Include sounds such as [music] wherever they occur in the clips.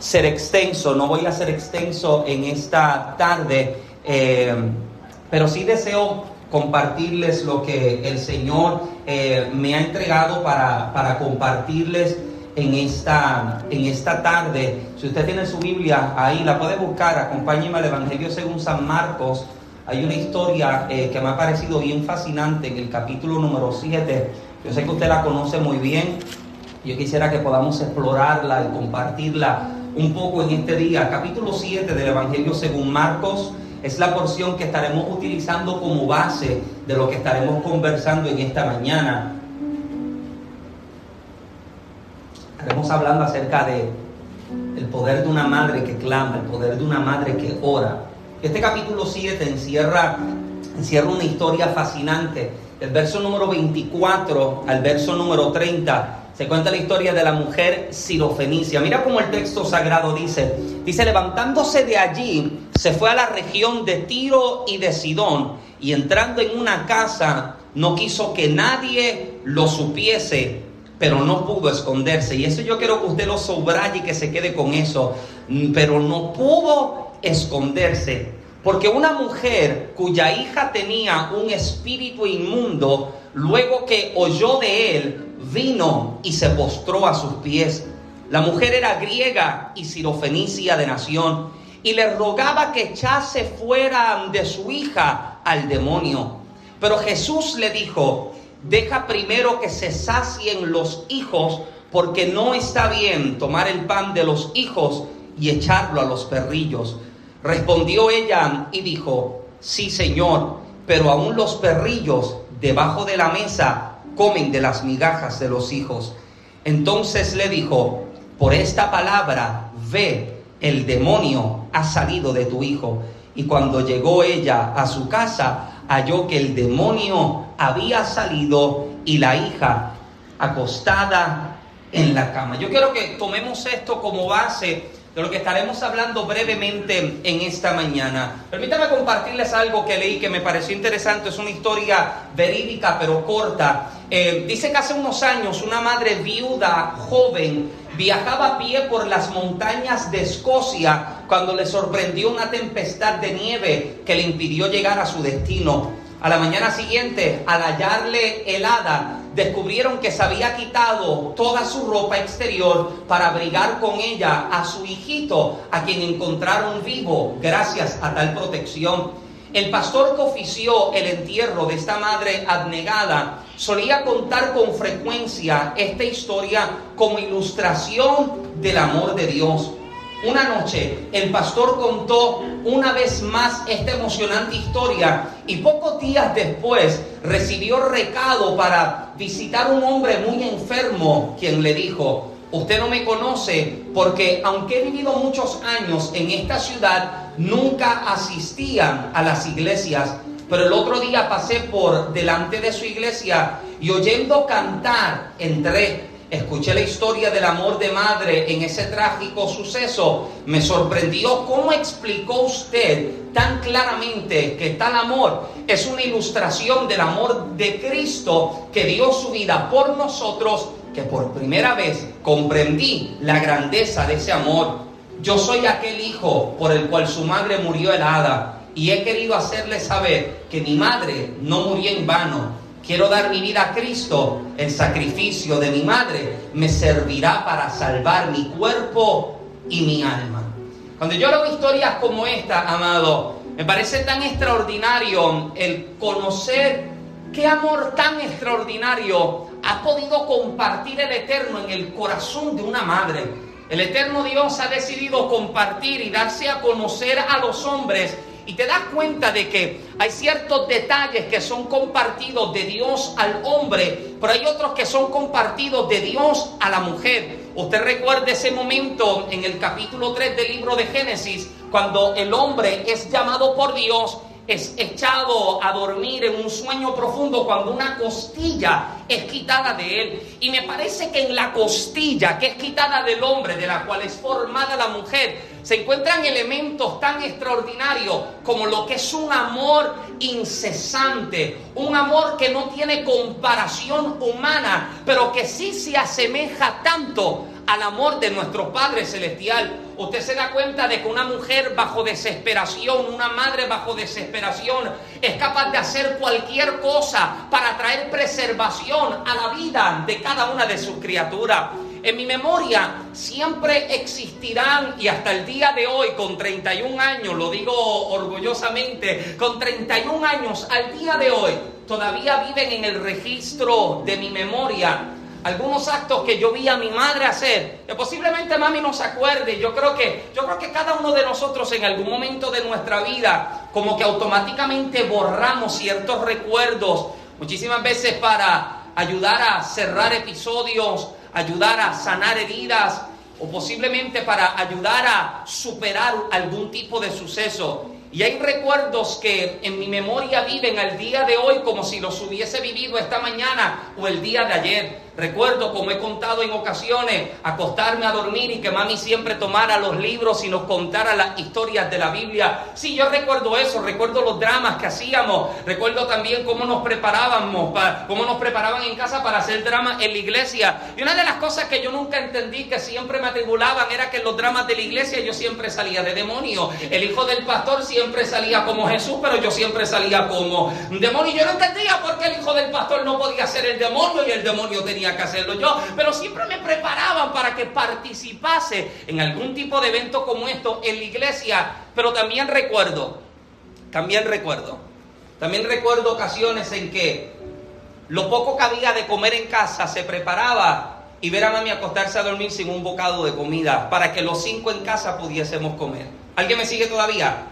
ser extenso, no voy a ser extenso en esta tarde, eh, pero sí deseo compartirles lo que el Señor eh, me ha entregado para, para compartirles en esta, en esta tarde. Si usted tiene su Biblia ahí, la puede buscar, acompáñeme al Evangelio según San Marcos. Hay una historia eh, que me ha parecido bien fascinante en el capítulo número 7. Yo sé que usted la conoce muy bien. Yo quisiera que podamos explorarla y compartirla un poco en este día. Capítulo 7 del Evangelio según Marcos es la porción que estaremos utilizando como base de lo que estaremos conversando en esta mañana. Estaremos hablando acerca de el poder de una madre que clama, el poder de una madre que ora. Este capítulo 7 encierra, encierra una historia fascinante. El verso número 24 al verso número 30 se cuenta la historia de la mujer sirofenicia. Mira cómo el texto sagrado dice, dice, levantándose de allí, se fue a la región de Tiro y de Sidón, y entrando en una casa, no quiso que nadie lo supiese, pero no pudo esconderse. Y eso yo quiero que usted lo subraye y que se quede con eso. Pero no pudo esconderse. Porque una mujer cuya hija tenía un espíritu inmundo, luego que oyó de él, vino y se postró a sus pies. La mujer era griega y sirofenicia de nación y le rogaba que echase fuera de su hija al demonio. Pero Jesús le dijo, deja primero que se sacien los hijos, porque no está bien tomar el pan de los hijos y echarlo a los perrillos. Respondió ella y dijo, sí Señor, pero aún los perrillos debajo de la mesa comen de las migajas de los hijos. Entonces le dijo, por esta palabra, ve, el demonio ha salido de tu hijo. Y cuando llegó ella a su casa, halló que el demonio había salido y la hija acostada en la cama. Yo quiero que tomemos esto como base de lo que estaremos hablando brevemente en esta mañana. Permítame compartirles algo que leí que me pareció interesante. Es una historia verídica pero corta. Eh, dice que hace unos años una madre viuda joven viajaba a pie por las montañas de Escocia cuando le sorprendió una tempestad de nieve que le impidió llegar a su destino. A la mañana siguiente, al hallarle helada, descubrieron que se había quitado toda su ropa exterior para abrigar con ella a su hijito, a quien encontraron vivo gracias a tal protección. El pastor que ofició el entierro de esta madre abnegada solía contar con frecuencia esta historia como ilustración del amor de Dios. Una noche el pastor contó una vez más esta emocionante historia y pocos días después recibió recado para visitar un hombre muy enfermo quien le dijo, usted no me conoce porque aunque he vivido muchos años en esta ciudad, nunca asistía a las iglesias. Pero el otro día pasé por delante de su iglesia y oyendo cantar entré escuché la historia del amor de madre en ese trágico suceso, me sorprendió cómo explicó usted tan claramente que tal amor es una ilustración del amor de Cristo que dio su vida por nosotros, que por primera vez comprendí la grandeza de ese amor. Yo soy aquel hijo por el cual su madre murió helada y he querido hacerle saber que mi madre no murió en vano, quiero dar mi vida a Cristo, el sacrificio de mi madre me servirá para salvar mi cuerpo y mi alma. Cuando yo leo historias como esta, amado, me parece tan extraordinario el conocer qué amor tan extraordinario ha podido compartir el Eterno en el corazón de una madre. El Eterno Dios ha decidido compartir y darse a conocer a los hombres y te das cuenta de que hay ciertos detalles que son compartidos de Dios al hombre, pero hay otros que son compartidos de Dios a la mujer. Usted recuerda ese momento en el capítulo 3 del libro de Génesis, cuando el hombre es llamado por Dios es echado a dormir en un sueño profundo cuando una costilla es quitada de él. Y me parece que en la costilla que es quitada del hombre, de la cual es formada la mujer, se encuentran elementos tan extraordinarios como lo que es un amor incesante, un amor que no tiene comparación humana, pero que sí se asemeja tanto al amor de nuestro Padre Celestial. Usted se da cuenta de que una mujer bajo desesperación, una madre bajo desesperación, es capaz de hacer cualquier cosa para traer preservación a la vida de cada una de sus criaturas. En mi memoria siempre existirán, y hasta el día de hoy, con 31 años, lo digo orgullosamente, con 31 años al día de hoy, todavía viven en el registro de mi memoria algunos actos que yo vi a mi madre hacer, que posiblemente mami no se acuerde. Yo creo que, yo creo que cada uno de nosotros en algún momento de nuestra vida, como que automáticamente borramos ciertos recuerdos, muchísimas veces para ayudar a cerrar episodios, ayudar a sanar heridas, o posiblemente para ayudar a superar algún tipo de suceso. Y hay recuerdos que en mi memoria viven al día de hoy como si los hubiese vivido esta mañana o el día de ayer. Recuerdo, como he contado en ocasiones, acostarme a dormir y que mami siempre tomara los libros y nos contara las historias de la Biblia. Sí, yo recuerdo eso, recuerdo los dramas que hacíamos, recuerdo también cómo nos preparábamos, cómo nos preparaban en casa para hacer dramas en la iglesia. Y una de las cosas que yo nunca entendí, que siempre me atribulaban, era que en los dramas de la iglesia yo siempre salía de demonio. El hijo del pastor siempre salía como Jesús, pero yo siempre salía como demonio. Y yo no entendía por qué el hijo del pastor no podía ser el demonio y el demonio tenía que hacerlo yo, pero siempre me preparaban para que participase en algún tipo de evento como esto en la iglesia, pero también recuerdo, también recuerdo, también recuerdo ocasiones en que lo poco que había de comer en casa se preparaba y ver a mami acostarse a dormir sin un bocado de comida para que los cinco en casa pudiésemos comer. ¿Alguien me sigue todavía?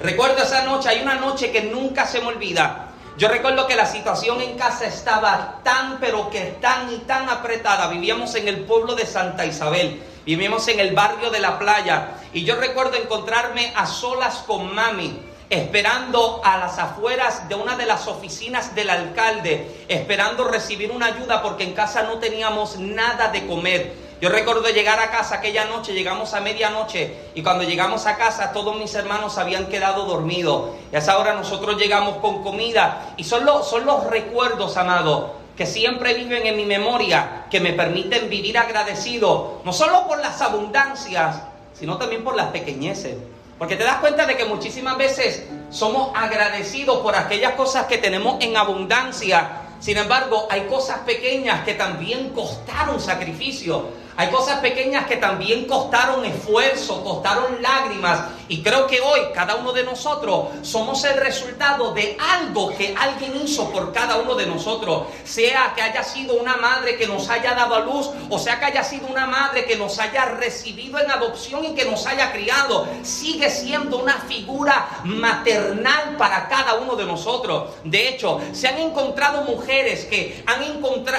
Recuerdo esa noche, hay una noche que nunca se me olvida. Yo recuerdo que la situación en casa estaba tan, pero que tan y tan apretada. Vivíamos en el pueblo de Santa Isabel, vivíamos en el barrio de la playa. Y yo recuerdo encontrarme a solas con mami, esperando a las afueras de una de las oficinas del alcalde, esperando recibir una ayuda porque en casa no teníamos nada de comer. Yo recuerdo llegar a casa aquella noche, llegamos a medianoche y cuando llegamos a casa todos mis hermanos habían quedado dormidos. Y a esa hora nosotros llegamos con comida y son los, son los recuerdos, amado, que siempre viven en mi memoria, que me permiten vivir agradecido, no solo por las abundancias, sino también por las pequeñeces. Porque te das cuenta de que muchísimas veces somos agradecidos por aquellas cosas que tenemos en abundancia. Sin embargo, hay cosas pequeñas que también costaron sacrificio. Hay cosas pequeñas que también costaron esfuerzo, costaron lágrimas. Y creo que hoy cada uno de nosotros somos el resultado de algo que alguien hizo por cada uno de nosotros. Sea que haya sido una madre que nos haya dado a luz, o sea que haya sido una madre que nos haya recibido en adopción y que nos haya criado. Sigue siendo una figura maternal para cada uno de nosotros. De hecho, se han encontrado mujeres que, han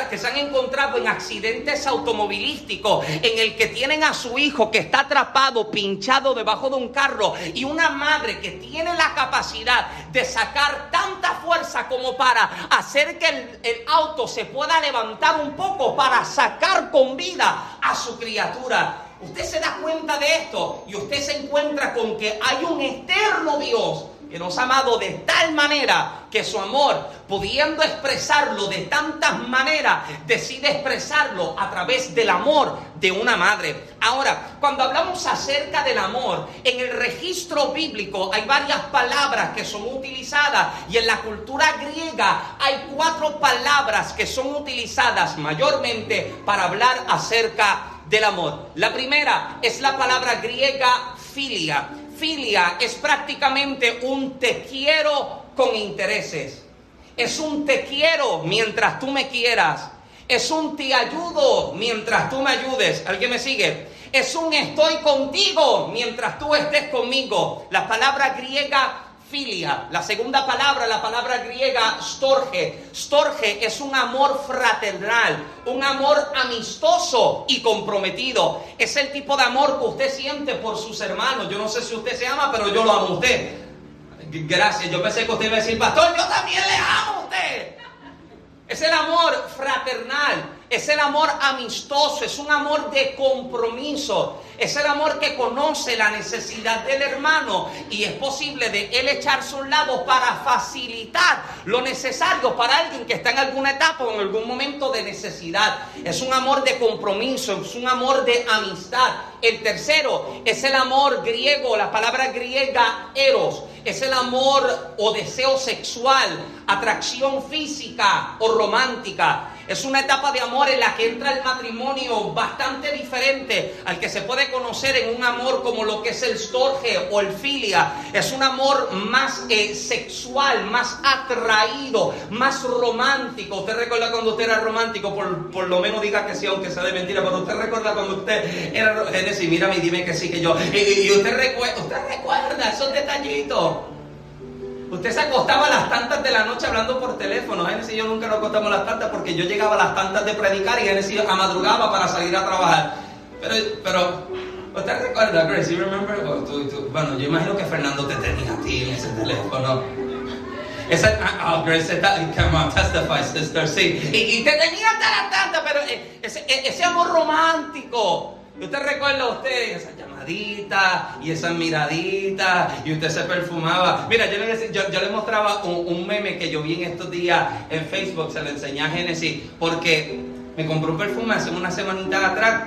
que se han encontrado en accidentes automovilísticos en el que tienen a su hijo que está atrapado, pinchado debajo de un carro y una madre que tiene la capacidad de sacar tanta fuerza como para hacer que el, el auto se pueda levantar un poco para sacar con vida a su criatura. Usted se da cuenta de esto y usted se encuentra con que hay un eterno Dios que nos ha amado de tal manera que su amor, pudiendo expresarlo de tantas maneras, decide expresarlo a través del amor de una madre. Ahora, cuando hablamos acerca del amor, en el registro bíblico hay varias palabras que son utilizadas y en la cultura griega hay cuatro palabras que son utilizadas mayormente para hablar acerca del amor. La primera es la palabra griega filia filia es prácticamente un te quiero con intereses. Es un te quiero mientras tú me quieras. Es un te ayudo mientras tú me ayudes. ¿Alguien me sigue? Es un estoy contigo mientras tú estés conmigo. La palabra griega filia. La segunda palabra, la palabra griega storge. Storge es un amor fraternal, un amor amistoso y comprometido. Es el tipo de amor que usted siente por sus hermanos. Yo no sé si usted se ama, pero yo lo amo a usted. Gracias, yo pensé que usted iba a decir, pastor, yo también le amo a usted. Es el amor fraternal. Es el amor amistoso, es un amor de compromiso, es el amor que conoce la necesidad del hermano y es posible de él echarse a un lado para facilitar lo necesario para alguien que está en alguna etapa o en algún momento de necesidad. Es un amor de compromiso, es un amor de amistad. El tercero es el amor griego, la palabra griega eros, es el amor o deseo sexual, atracción física o romántica. Es una etapa de amor en la que entra el matrimonio bastante diferente al que se puede conocer en un amor como lo que es el storge o el filia. Es un amor más eh, sexual, más atraído, más romántico. ¿Usted recuerda cuando usted era romántico? Por, lo menos diga que sí, aunque sea de mentira. Pero usted recuerda cuando usted era... Es decir, mírame y dime que sí, que yo... Y, usted, recuerda, usted recuerda esos detallitos. Usted se acostaba a las tantas de la noche hablando por teléfono. Génesis y yo nunca nos acostamos a las tantas porque yo llegaba a las tantas de predicar y Génesis a madrugaba para salir a trabajar. Pero, pero ¿usted recuerda, Grace? You remember? bueno, yo imagino que Fernando te tenía a ti en ese teléfono. Esa, oh, Grace, está, come on, testify, sister, sí. Y, te tenía hasta las tantas, pero eh, ese, e, ese amor romántico. ¿Usted recuerda a usted esa llamadita y esa miradita y usted se perfumaba? Mira, yo le, mostraba un, meme que yo vi en estos días en Facebook, se lo enseñé a Genesis, porque me compró un perfume hace una semanita atrás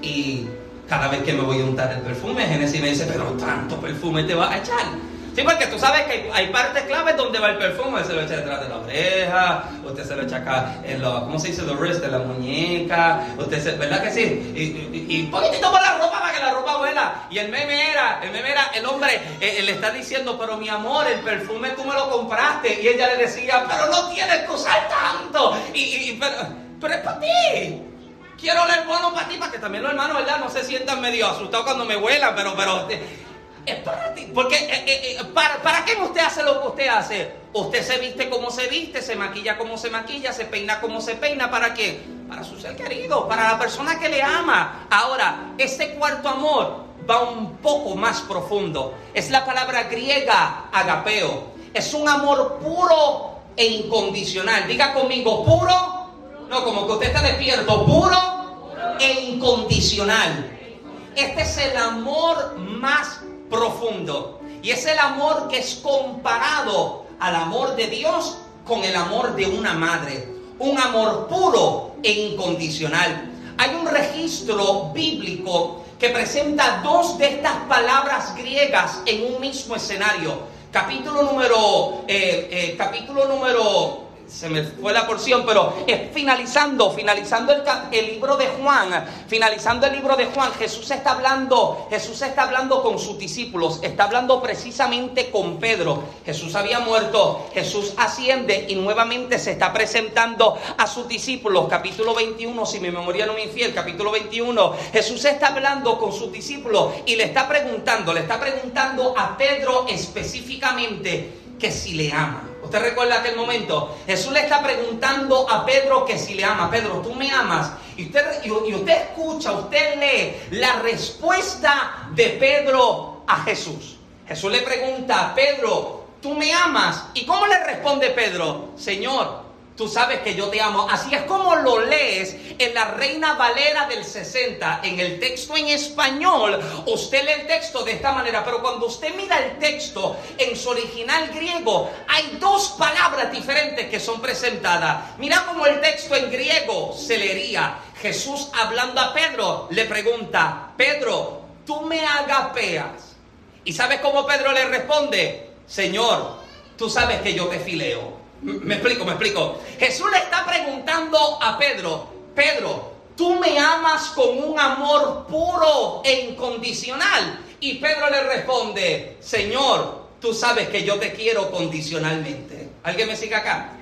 y cada vez que me voy a untar el perfume, Genesis me dice, pero tanto perfume te vas a echar. Sí, porque tú sabes que hay, partes claves donde va el perfume. Se lo echa detrás de la oreja, usted se lo echa acá en los, ¿cómo se dice? Los wrist, de la muñeca. Usted se, ¿verdad que sí? Y, un poquitito por la ropa para que la ropa vuela. Y el meme era, el meme era, el hombre eh, le está diciendo, pero mi amor, el perfume tú me lo compraste. Y ella le decía, pero no tienes que usar tanto. Y, pero, pero es para ti. Quiero el bono para ti, para que también los hermanos, ¿verdad? No se sientan medio asustados cuando me vuelan, pero, pero es para ti. Porque, eh, eh, eh, ¿para, ¿para qué usted hace lo que usted hace? Usted se viste como se viste, se maquilla como se maquilla, se peina como se peina. ¿Para qué? Para su ser querido, para la persona que le ama. Ahora, este cuarto amor va un poco más profundo. Es la palabra griega agapeo. Es un amor puro e incondicional. Diga conmigo, puro. No, como que usted está despierto. Puro e incondicional. Este es el amor más profundo. Y es el amor que es comparado al amor de Dios con el amor de una madre. Un amor puro e incondicional. Hay un registro bíblico que presenta dos de estas palabras griegas en un mismo escenario. Capítulo número, eh, eh, capítulo número se me fue la porción, pero es finalizando, finalizando el, libro de Juan, finalizando el libro de Juan, Jesús está hablando, Jesús está hablando con sus discípulos, está hablando precisamente con Pedro. Jesús había muerto, Jesús asciende y nuevamente se está presentando a sus discípulos. Capítulo 21, si mi memoria no me infiel, capítulo 21, Jesús está hablando con sus discípulos y le está preguntando, le está preguntando a Pedro específicamente que si le ama. ¿Usted recuerda aquel momento? Jesús le está preguntando a Pedro que si le ama. Pedro, tú me amas. Y usted, y usted escucha, usted lee la respuesta de Pedro a Jesús. Jesús le pregunta, Pedro, ¿tú me amas? ¿Y cómo le responde Pedro? Señor, Tú sabes que yo te amo. Así es como lo lees en la Reina Valera del 60. En el texto en español, usted lee el texto de esta manera, pero cuando usted mira el texto en su original griego, hay dos palabras diferentes que son presentadas. Mira cómo el texto en griego se leería. Jesús hablando a Pedro le pregunta, Pedro, tú me agapeas. ¿Y sabes cómo Pedro le responde? Señor, tú sabes que yo te fileo. Me explico, me explico. Jesús le está preguntando a Pedro, Pedro, tú me amas con un amor puro e incondicional. Y Pedro le responde, Señor, tú sabes que yo te quiero condicionalmente. ¿Alguien me sigue acá?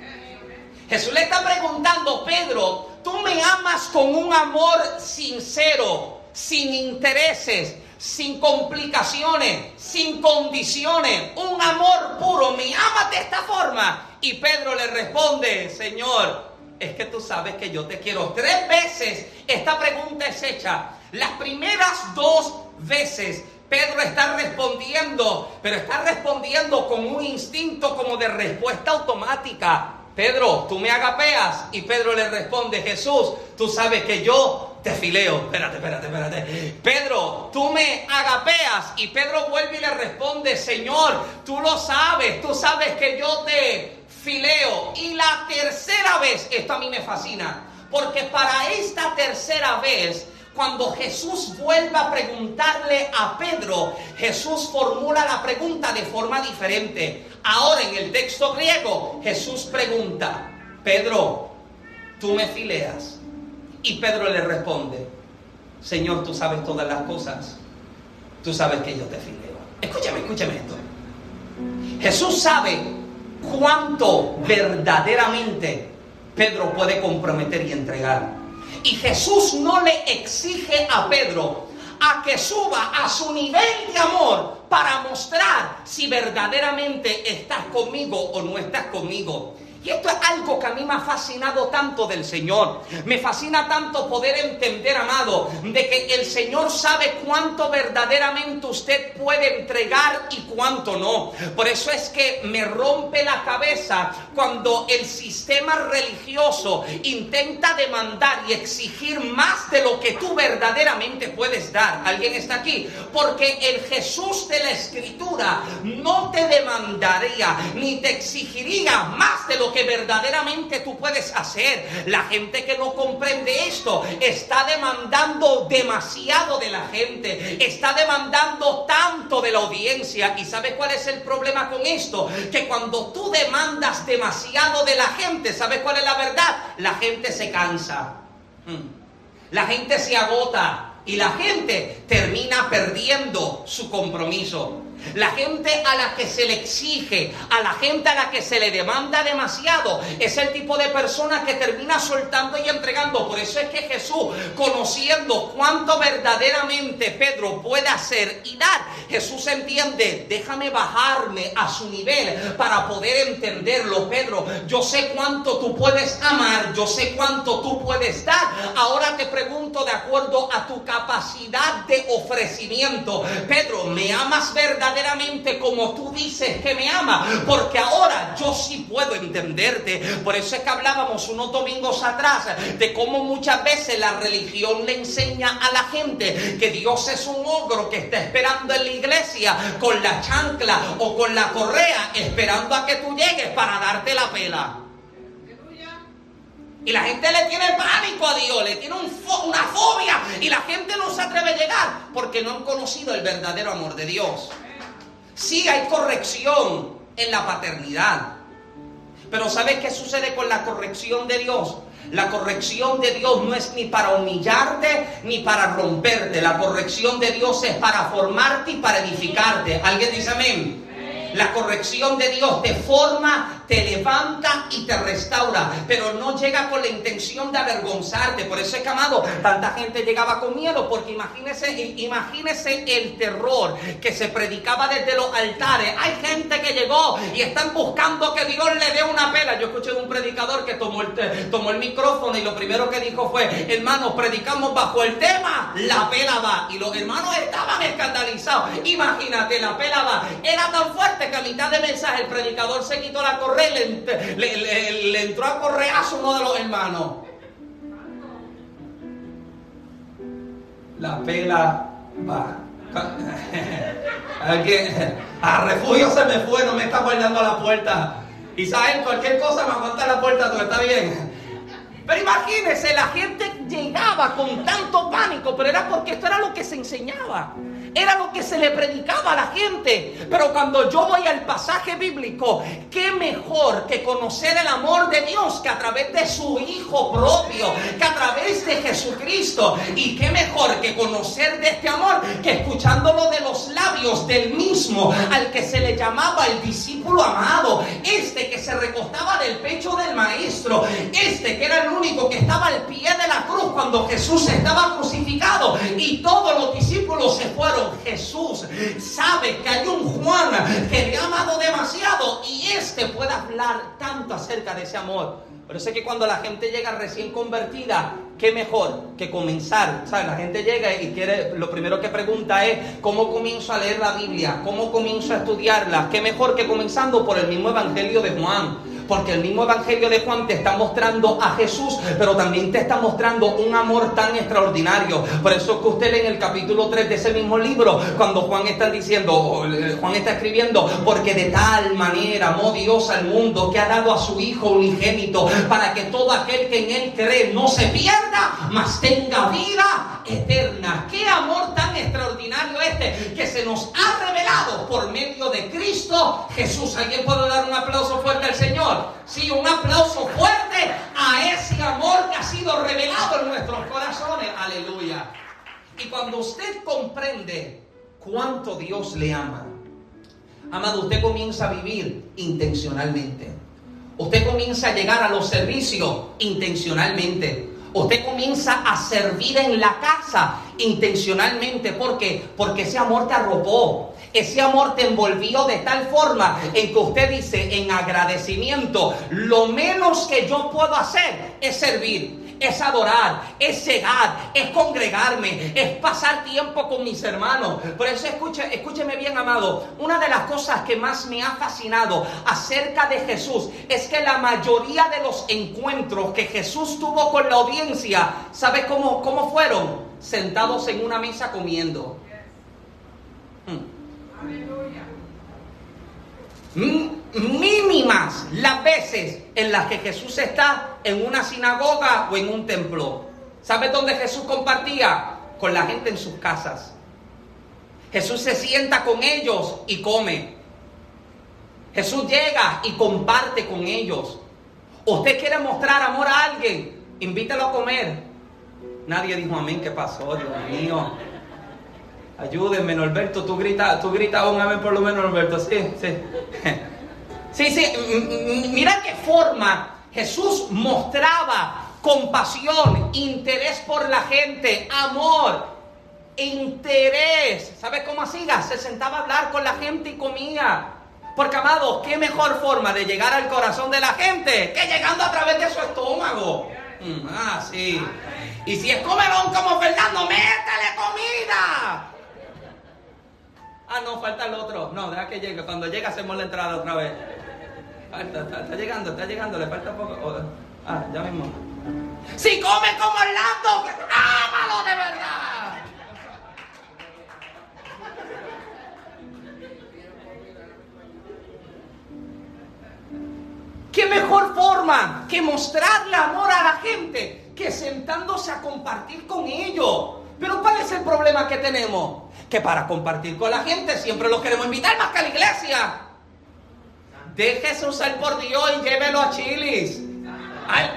Jesús le está preguntando, Pedro, tú me amas con un amor sincero, sin intereses, sin complicaciones, sin condiciones, un amor puro. ¿Me amas de esta forma? Y Pedro le responde, Señor, es que tú sabes que yo te quiero. Tres veces esta pregunta es hecha. Las primeras dos veces Pedro está respondiendo, pero está respondiendo con un instinto como de respuesta automática. Pedro, tú me agapeas. Y Pedro le responde, Jesús, tú sabes que yo te fileo. Espérate, espérate, espérate. Pedro, tú me agapeas. Y Pedro vuelve y le responde, Señor, tú lo sabes, tú sabes que yo te fileo. Y la tercera vez, esto a mí me fascina, porque para esta tercera vez cuando Jesús vuelva a preguntarle a Pedro, Jesús formula la pregunta de forma diferente. Ahora en el texto griego, Jesús pregunta, Pedro, ¿tú me fileas? Y Pedro le responde, Señor, tú sabes todas las cosas, tú sabes que yo te fileo. Escúchame, escúchame esto. Jesús sabe cuánto verdaderamente Pedro puede comprometer y entregar. Y Jesús no le exige a Pedro a que suba a su nivel de amor para mostrar si verdaderamente estás conmigo o no estás conmigo. Y esto es algo que a mí me ha fascinado tanto del Señor. Me fascina tanto poder entender, amado, de que el Señor sabe cuánto verdaderamente usted puede entregar y cuánto no. Por eso es que me rompe la cabeza cuando el sistema religioso intenta demandar y exigir más de lo que tú verdaderamente puedes dar. ¿Alguien está aquí? Porque el Jesús de la Escritura no te demandaría ni te exigiría más de lo que verdaderamente tú puedes hacer. La gente que no comprende esto está demandando demasiado de la gente, está demandando tanto de la audiencia. ¿Y sabe cuál es el problema con esto? Que cuando tú demandas demasiado de la gente, ¿sabe cuál es la verdad? La gente se cansa. Hmm. La gente se agota y la gente termina perdiendo su compromiso. La gente a la que se le exige, a la gente a la que se le demanda demasiado, es el tipo de persona que termina soltando y entregando. Por eso es que Jesús, conociendo cuánto verdaderamente Pedro puede hacer y dar, Jesús entiende, déjame bajarme a su nivel para poder entenderlo. Pedro, yo sé cuánto tú puedes amar, yo sé cuánto tú puedes dar. Ahora te pregunto de acuerdo a tu capacidad de ofrecimiento. Pedro, ¿me amas verdaderamente? Verdaderamente como tú dices que me ama, porque ahora yo sí puedo entenderte. Por eso es que hablábamos unos domingos atrás de cómo muchas veces la religión le enseña a la gente que Dios es un ogro que está esperando en la iglesia con la chancla o con la correa, esperando a que tú llegues para darte la pela. Y la gente le tiene pánico a Dios, le tiene una fobia y la gente no se atreve a llegar porque no han conocido el verdadero amor de Dios. Sí hay corrección en la paternidad. Pero ¿sabes qué sucede con la corrección de Dios? La corrección de Dios no es ni para humillarte ni para romperte. La corrección de Dios es para formarte y para edificarte. ¿Alguien dice amén? La corrección de Dios te forma, te levanta y te restaura, pero no llega con la intención de avergonzarte. Por eso es que, amado, tanta gente llegaba con miedo, porque imagínese, imagínese el terror que se predicaba desde los altares. Hay gente que llegó y están buscando que Dios le dé una pela. Yo escuché de un predicador que tomó el, tomó el micrófono y lo primero que dijo fue, hermanos, predicamos bajo el tema, la pela va. Y los hermanos estaban escandalizados. Imagínate, la pela va. Era tan fuerte que a mitad de mensaje el predicador se quitó la correa y le, entró a correazo uno de los hermanos. La pela va. [laughs] A refugio se me fue, no me está guardando la puerta. Y saben, cualquier cosa me aguanta la puerta, todo está bien. Pero imagínense, la gente llegaba con tanto pánico, pero era porque esto era lo que se enseñaba. Era lo que se le predicaba a la gente. Pero cuando yo voy al pasaje bíblico, qué mejor que conocer el amor de Dios que a través de su Hijo propio, que a través de Jesucristo. Y qué mejor que conocer de este amor que escuchándolo de los labios del mismo al que se le llamaba el discípulo amado. Este que se recostaba del pecho del maestro. Este que era el único que estaba al pie de la cruz cuando Jesús estaba crucificado. Y todos los discípulos se fueron Jesús sabe que hay un Juan que le ha amado demasiado y este puede hablar tanto acerca de ese amor. Pero sé que cuando la gente llega recién convertida, qué mejor que comenzar. ¿Sabes? La gente llega y quiere, lo primero que pregunta es, ¿cómo comienzo a leer la Biblia? ¿Cómo comienzo a estudiarla? Qué mejor que comenzando por el mismo Evangelio de Juan. Porque el mismo Evangelio de Juan te está mostrando a Jesús, pero también te está mostrando un amor tan extraordinario. Por eso que usted en el capítulo 3 de ese mismo libro, cuando Juan está diciendo, Juan está escribiendo, porque de tal manera amó Dios al mundo que ha dado a su Hijo unigénito para que todo aquel que en él cree no se pierda, mas tenga vida eterna. Qué amor tan que se nos ha revelado por medio de Cristo Jesús. ¿Alguien puede dar un aplauso fuerte al Señor? Sí, un aplauso fuerte a ese amor que ha sido revelado en nuestros corazones. Aleluya. Y cuando usted comprende cuánto Dios le ama, amado, usted comienza a vivir intencionalmente. Usted comienza a llegar a los servicios intencionalmente. Usted comienza a servir en la casa intencionalmente. ¿Por qué? Porque ese amor te arropó. Ese amor te envolvió de tal forma en que usted dice en agradecimiento, lo menos que yo puedo hacer es servir es adorar, es llegar, es congregarme, es pasar tiempo con mis hermanos. Por eso escuche, escúcheme bien, amado. Una de las cosas que más me ha fascinado acerca de Jesús es que la mayoría de los encuentros que Jesús tuvo con la audiencia, ¿sabe cómo, cómo fueron? Sentados en una mesa comiendo. Hmm mínimas las veces en las que Jesús está en una sinagoga o en un templo. ¿Sabes dónde Jesús compartía? Con la gente en sus casas. Jesús se sienta con ellos y come. Jesús llega y comparte con ellos. Usted quiere mostrar amor a alguien, invítelo a comer. Nadie dijo amén, ¿qué pasó? Dios mío. Ayúdenme, Norberto, tú gritas, tú gritas un amén por lo menos, Norberto, sí, sí. Sí, sí, mira qué forma Jesús mostraba compasión, interés por la gente, amor, interés. ¿Sabes cómo siga? Se sentaba a hablar con la gente y comía. Porque, amado, ¿qué mejor forma de llegar al corazón de la gente que llegando a través de su estómago? Mm, ah, sí. Y si es comelón como Fernando, métele comida. Ah, no, falta el otro. No, deja que llegue. Cuando llegue hacemos la entrada otra vez. Está, llegando, está llegando, le falta poco. Oh, ah, ya mismo. Si come como Orlando, ámalo de verdad. ¿Qué mejor forma que mostrarle amor a la gente que sentándose a compartir con ellos? Pero ¿cuál es el problema que tenemos? Que para compartir con la gente siempre los queremos invitar más que a la iglesia. Déjese usar por Dios y llévelo a Chilis.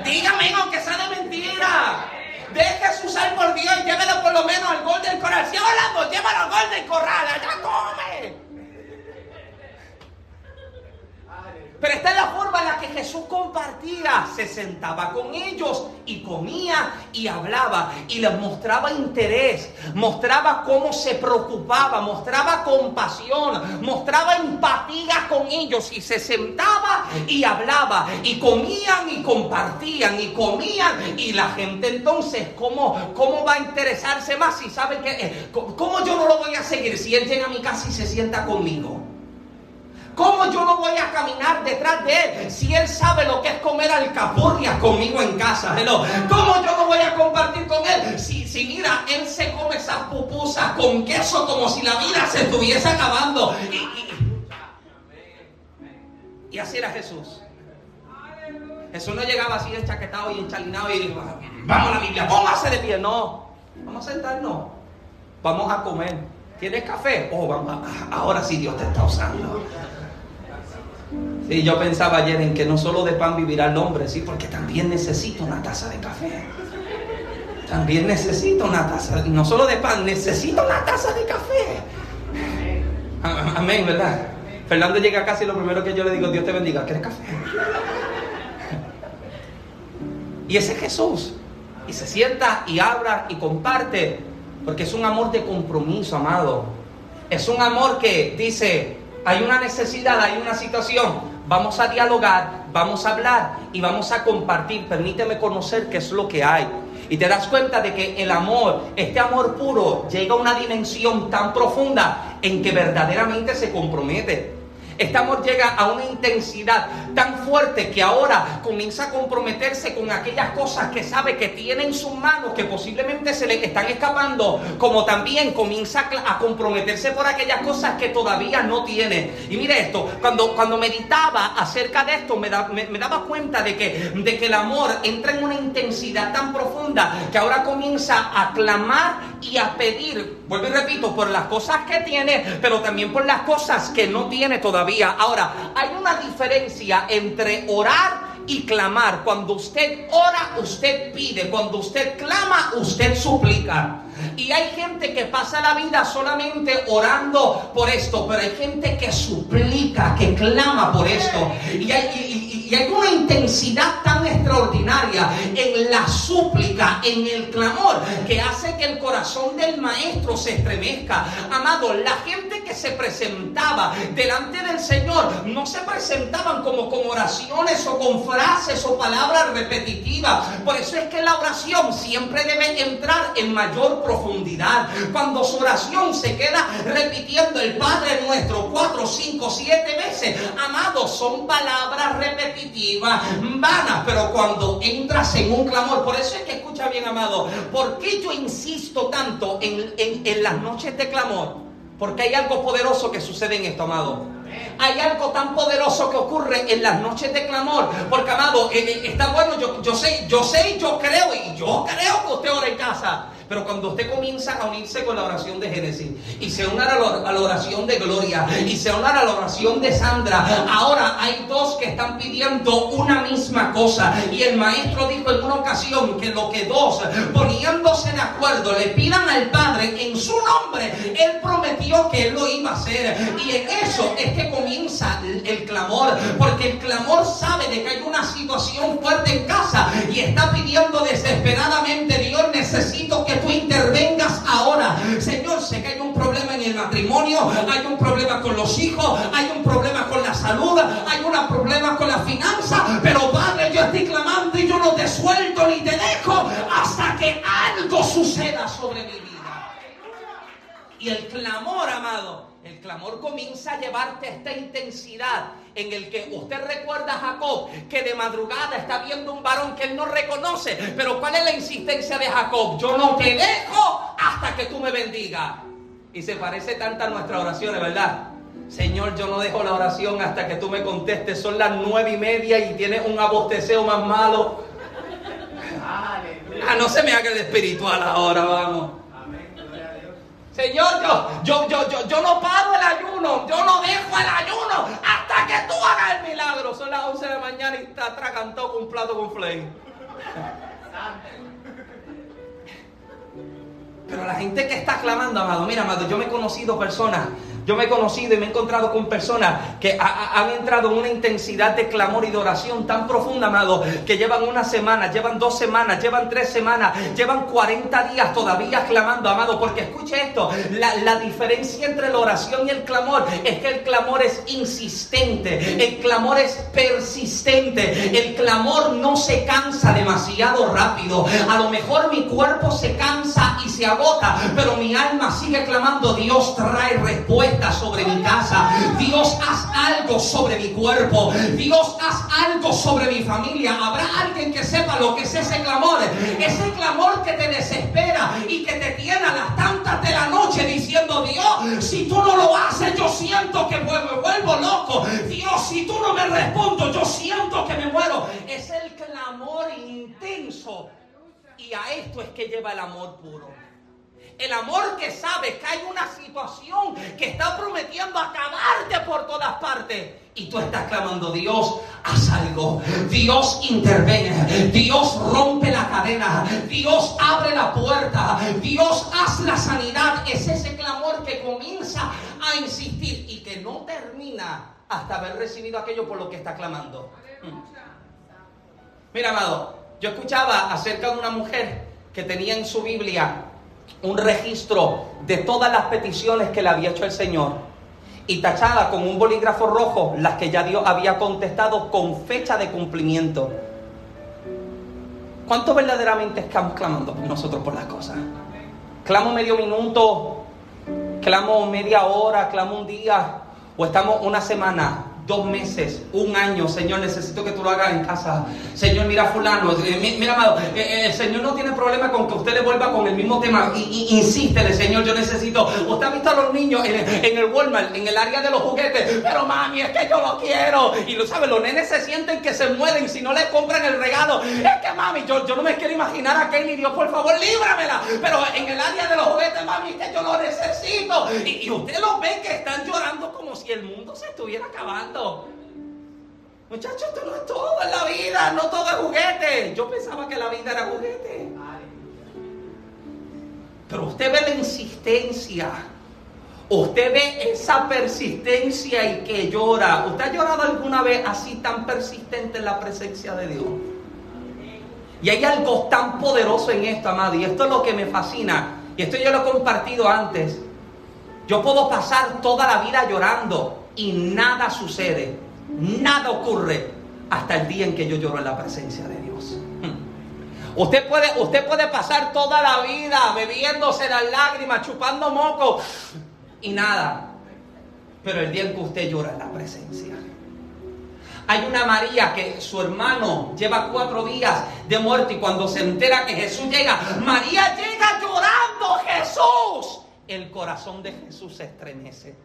dígame, aunque sea de mentira. Déjese usar por Dios y llévelo por lo menos al Golden Corral. Si hablando, llévalo al Golden Corral, allá come. Pero esta es la forma en la que Jesús compartía. Se sentaba con ellos y comía y hablaba y les mostraba interés, mostraba cómo se preocupaba, mostraba compasión, mostraba empatía con ellos y se sentaba y hablaba y comían y compartían y comían y la gente entonces, ¿cómo, cómo va a interesarse más si sabe que, eh, cómo yo no lo voy a seguir si él llega a mi casa y se sienta conmigo? ¿Cómo yo no voy a caminar detrás de él si él sabe lo que es comer alcapurria conmigo en casa? ¿Cómo yo no voy a compartir con él si, si mira, él se come esas pupusas con queso como si la vida se estuviese acabando? Y, así era Jesús. Jesús no llegaba así enchaquetado y enchalinado y dijo, vamos a la Biblia, póngase de pie. No, vamos a sentarnos, vamos a comer. ¿Tienes café? Oh, vamos ahora sí Dios te está usando. Sí, yo pensaba ayer en que no solo de pan vivirá el hombre, sí, porque también necesito una taza de café. También necesito una taza, no solo de pan, necesito una taza de café. Amén, ¿verdad? Fernando llega casi y lo primero que yo le digo, Dios te bendiga, ¿quieres café? Y ese es Jesús. Y se sienta y habla y comparte, porque es un amor de compromiso, amado. Es un amor que dice, hay una necesidad, hay una situación, vamos a dialogar, vamos a hablar y vamos a compartir. Permíteme conocer qué es lo que hay. Y te das cuenta de que el amor, este amor puro, llega a una dimensión tan profunda en que verdaderamente se compromete. Amor llega a una intensidad tan fuerte que ahora comienza a comprometerse con aquellas cosas que sabe que tiene en sus manos, que posiblemente se le están escapando, como también comienza a comprometerse por aquellas cosas que todavía no tiene. Y mire esto, cuando, cuando meditaba acerca de esto, me, me, daba cuenta de que, de que el amor entra en una intensidad tan profunda que ahora comienza a clamar y a pedir, vuelvo y repito, por las cosas que tiene, pero también por las cosas que no tiene todavía. Ahora, hay una diferencia entre orar y clamar. Cuando usted ora, usted pide. Cuando usted clama, usted suplica. Y hay gente que pasa la vida solamente orando por esto, pero hay gente que suplica, que clama por esto. Y hay, una intensidad tan extraordinaria en la súplica, en el clamor, que hace que el corazón del maestro se estremezca. Amado, la gente que se presentaba delante del Señor no se presentaban como con oraciones o con frases o palabras repetitivas. Por eso es que la oración siempre debe entrar en mayor profundidad. Cuando su oración se queda repitiendo el Padre nuestro cuatro, cinco, siete veces, amado, son palabras repetidas vana, pero cuando entras en un clamor, por eso es que escucha bien, amado, ¿por qué yo insisto tanto en, en las noches de clamor? Porque hay algo poderoso que sucede en esto, amado. Hay algo tan poderoso que ocurre en las noches de clamor. Porque, amado, eh, eh, está bueno, yo, yo sé, yo sé, yo creo, y yo creo que usted ora en casa. Pero cuando usted comienza a unirse con la oración de Génesis y se una a la, oración de Gloria y se una a la oración de Sandra, ahora hay dos que están pidiendo una misma cosa. Y el maestro dijo en una ocasión que lo que dos poniéndose de acuerdo le pidan al Padre en su nombre, Él prometió que Él lo iba a hacer. Y en eso es que comienza el clamor, porque el clamor sabe de que hay una situación fuerte en casa y está pidiendo desesperadamente, algo suceda sobre mi vida. Y el clamor, amado, el clamor comienza a llevarte a esta intensidad en el que usted recuerda a Jacob que de madrugada está viendo un varón que él no reconoce. Pero ¿cuál es la insistencia de Jacob? Yo no te dejo hasta que tú me bendigas. Y se parece tanto a nuestras oraciones, ¿verdad? Señor, yo no dejo la oración hasta que tú me contestes. Son las nueve y media y tienes un abosteceo más malo. Ah, no se me haga el espiritual ahora, vamos. Señor, yo, yo, yo, yo, yo no paro el ayuno, yo no dejo el ayuno hasta que tú hagas el milagro. Son las 11 de la mañana y está atragantado con un plato con flame. Pero la gente que está clamando, amado, mira, amado, yo me he conocido personas yo me he conocido y me he encontrado con personas que han entrado en una intensidad de clamor y de oración tan profunda, amado, que llevan una semana, llevan dos semanas, llevan tres semanas, llevan 40 días todavía clamando, amado. Porque escuche esto, la, diferencia entre la oración y el clamor es que el clamor es insistente, el clamor es persistente, el clamor no se cansa demasiado rápido. A lo mejor mi cuerpo se cansa y se agota, pero mi alma sigue clamando, Dios trae respuesta sobre mi casa. Dios, haz algo sobre mi cuerpo. Dios, haz algo sobre mi familia. Habrá alguien que sepa lo que es ese clamor. Ese clamor que te desespera y que te tiene a las tantas de la noche diciendo, Dios, si tú no lo haces, yo siento que me vuelvo loco. Dios, si tú no me respondo, yo siento que me muero. Es el clamor intenso. Y a esto es que lleva el amor puro. El amor que sabe que hay una situación que está prometiendo acabarte por todas partes. Y tú estás clamando, Dios, haz algo. Dios interviene. Dios rompe la cadena. Dios abre la puerta. Dios haz la sanidad. Es ese clamor que comienza a insistir y que no termina hasta haber recibido aquello por lo que está clamando. Mira, amado, yo escuchaba acerca de una mujer que tenía en su Biblia un registro de todas las peticiones que le había hecho el Señor y tachada con un bolígrafo rojo las que ya Dios había contestado con fecha de cumplimiento. ¿Cuánto verdaderamente estamos clamando nosotros por las cosas? Clamo medio minuto, clamo media hora, clamo un día, o estamos una semana, dos meses, un año, Señor, necesito que tú lo hagas en casa. Señor, mira fulano, eh, mira amado, eh, eh, el Señor no tiene problema con que usted le vuelva con el mismo tema. Y, insístele, Señor, yo necesito. Usted ha visto a los niños en, el Walmart, en el área de los juguetes, pero mami, es que yo lo quiero. Y lo sabe, los nenes se sienten que se mueren si no le compran el regalo. Es que mami, yo, yo no me quiero imaginar a Kenny, Dios, por favor, líbramela. Pero en el área de los juguetes, mami, es que yo lo necesito. Y, y usted los ve que están llorando como si el mundo se estuviera acabando. Muchachos, esto no es todo en la vida, no todo es juguete. Yo pensaba que la vida era juguete. Pero usted ve la insistencia. Usted ve esa persistencia y que llora. ¿Usted ha llorado alguna vez así tan persistente en la presencia de Dios? Y hay algo tan poderoso en esto, amado. Y esto es lo que me fascina. Y esto yo lo he compartido antes. Yo puedo pasar toda la vida llorando y nada sucede. Nada ocurre hasta el día en que yo lloro en la presencia de Dios. Hmm. Usted puede, usted puede pasar toda la vida bebiéndose las lágrimas, chupando moco y nada. Pero el día en que usted llora en la presencia. Hay una María que su hermano lleva cuatro días de muerte y cuando se entera que Jesús llega, María llega llorando Jesús. El corazón de Jesús se estremece.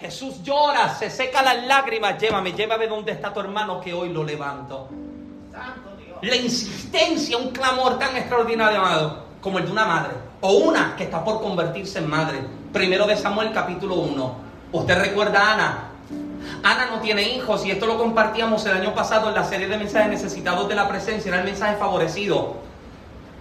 Jesús llora, se seca las lágrimas, llévame, llévame donde está tu hermano que hoy lo levanto. La insistencia, un clamor tan extraordinario, amado, como el de una madre, o una que está por convertirse en madre. Primero de Samuel capítulo 1. Usted recuerda a Ana. Ana no tiene hijos y esto lo compartíamos el año pasado en la serie de mensajes necesitados de la presencia, era el mensaje favorecido.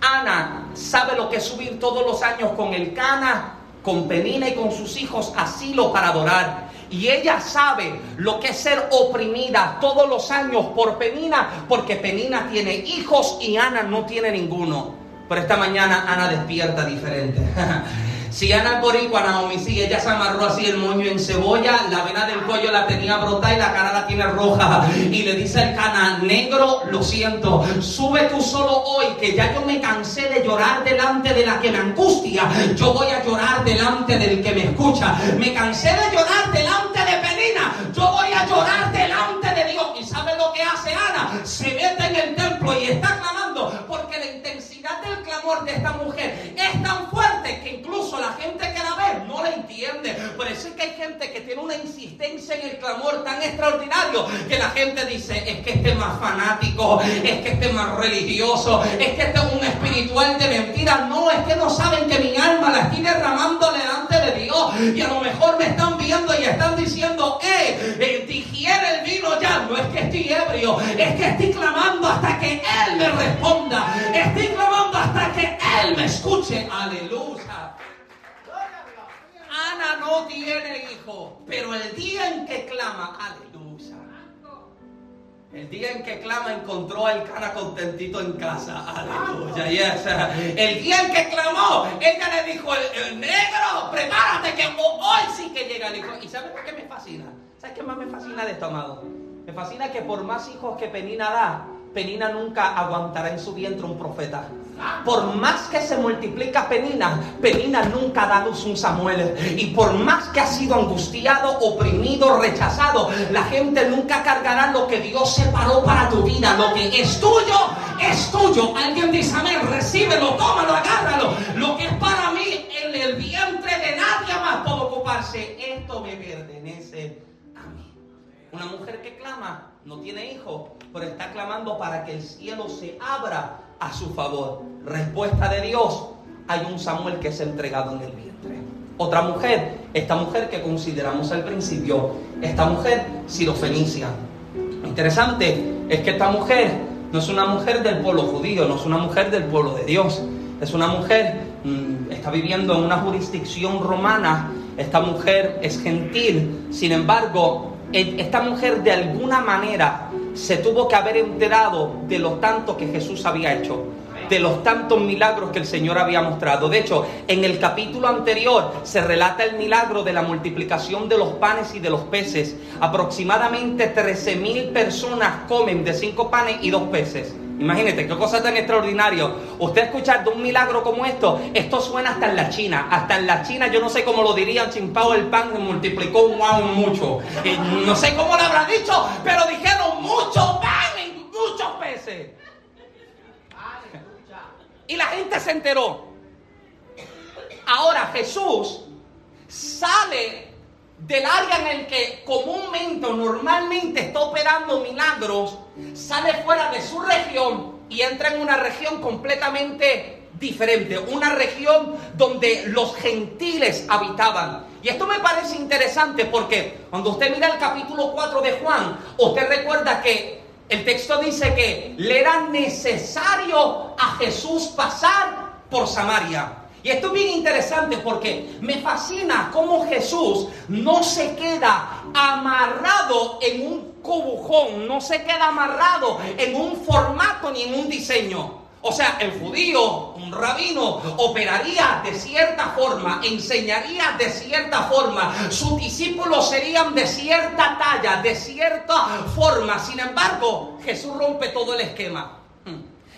Ana sabe lo que es subir todos los años con el cana con Penina y con sus hijos asilo para adorar. Y ella sabe lo que es ser oprimida todos los años por Penina, porque Penina tiene hijos y Ana no tiene ninguno. Pero esta mañana Ana despierta diferente. [laughs] Si Ana Boricua, Naomi, sí, ella se amarró así el moño en cebolla, la vena del cuello la tenía brotada y la cara la tiene roja. Y le dice al cana, negro, lo siento, sube tú solo hoy, que ya yo me cansé de llorar delante de la que me angustia. Yo voy a llorar delante del que me escucha. Me cansé de llorar delante de Penina. Yo voy a llorar delante de Dios. ¿Y sabe lo que hace Ana? Se mete en el templo y está clamando porque la intensidad del clamor de esta mujer que incluso la gente que no la entiende. Por eso es que hay gente que tiene una insistencia en el clamor tan extraordinario que la gente dice, es que este es más fanático, es que este es más religioso, es que este es un espiritual de mentira. No, es que no saben que mi alma la estoy derramando delante de Dios. Y a lo mejor me están viendo y están diciendo, eh, eh digiere el vino ya. No es que estoy ebrio, es que estoy clamando hasta que Él me responda. Estoy clamando hasta que Él me escuche. Aleluya. No tiene hijo, pero el día en que clama, aleluya. El día en que clama encontró al Cana contentito en casa. Aleluya. Yes. El día en que clamó, ella le dijo, el, negro, prepárate que hoy sí que llega el hijo. ¿Y sabes qué me fascina? ¿Sabes qué más me fascina de esto, amado? Me fascina que por más hijos que Penina da, Penina nunca aguantará en su vientre un profeta. Por más que se multiplica Penina, Penina nunca ha dado un Samuel. Y por más que ha sido angustiado, oprimido, rechazado, la gente nunca cargará lo que Dios separó para tu vida. Lo que es tuyo, es tuyo. Alguien dice amén, recíbelo, tómalo, agárralo. Lo que es para mí, en el vientre de nadie más puedo ocuparse. Esto me pertenece a mí. Una mujer que clama no tiene hijo, pero está clamando para que el cielo se abra a su favor. Respuesta de Dios, hay un Samuel que es entregado en el vientre. Otra mujer, esta mujer que consideramos al principio, esta mujer sirofenicia. Interesante es que esta mujer no es una mujer del pueblo judío, no es una mujer del pueblo de Dios, es una mujer, mm, está viviendo en una jurisdicción romana, esta mujer es gentil, sin embargo, esta mujer de alguna manera se tuvo que haber enterado de lo tanto que Jesús había hecho, de los tantos milagros que el Señor había mostrado. De hecho, en el capítulo anterior se relata el milagro de la multiplicación de los panes y de los peces. Aproximadamente 13 mil personas comen de cinco panes y dos peces. Imagínate, qué cosa tan extraordinaria. Usted escuchar de un milagro como esto, esto suena hasta en la China. Hasta en la China, yo no sé cómo lo dirían, chimpao el pan se multiplicó un wow mucho. Y no sé cómo lo habrá dicho, pero dijeron mucho pan en muchos peces. Y la gente se enteró. Ahora Jesús sale del área en el que comúnmente normalmente está operando milagros, sale fuera de su región y entra en una región completamente diferente, una región donde los gentiles habitaban. Y esto me parece interesante porque cuando usted mira el capítulo 4 de Juan, usted recuerda que el texto dice que le era necesario a Jesús pasar por Samaria. Y esto es bien interesante porque me fascina cómo Jesús no se queda amarrado en un cubujón, no se queda amarrado en un formato ni en un diseño. O sea, el judío, un rabino, operaría de cierta forma, enseñaría de cierta forma, sus discípulos serían de cierta talla, de cierta forma. Sin embargo, Jesús rompe todo el esquema.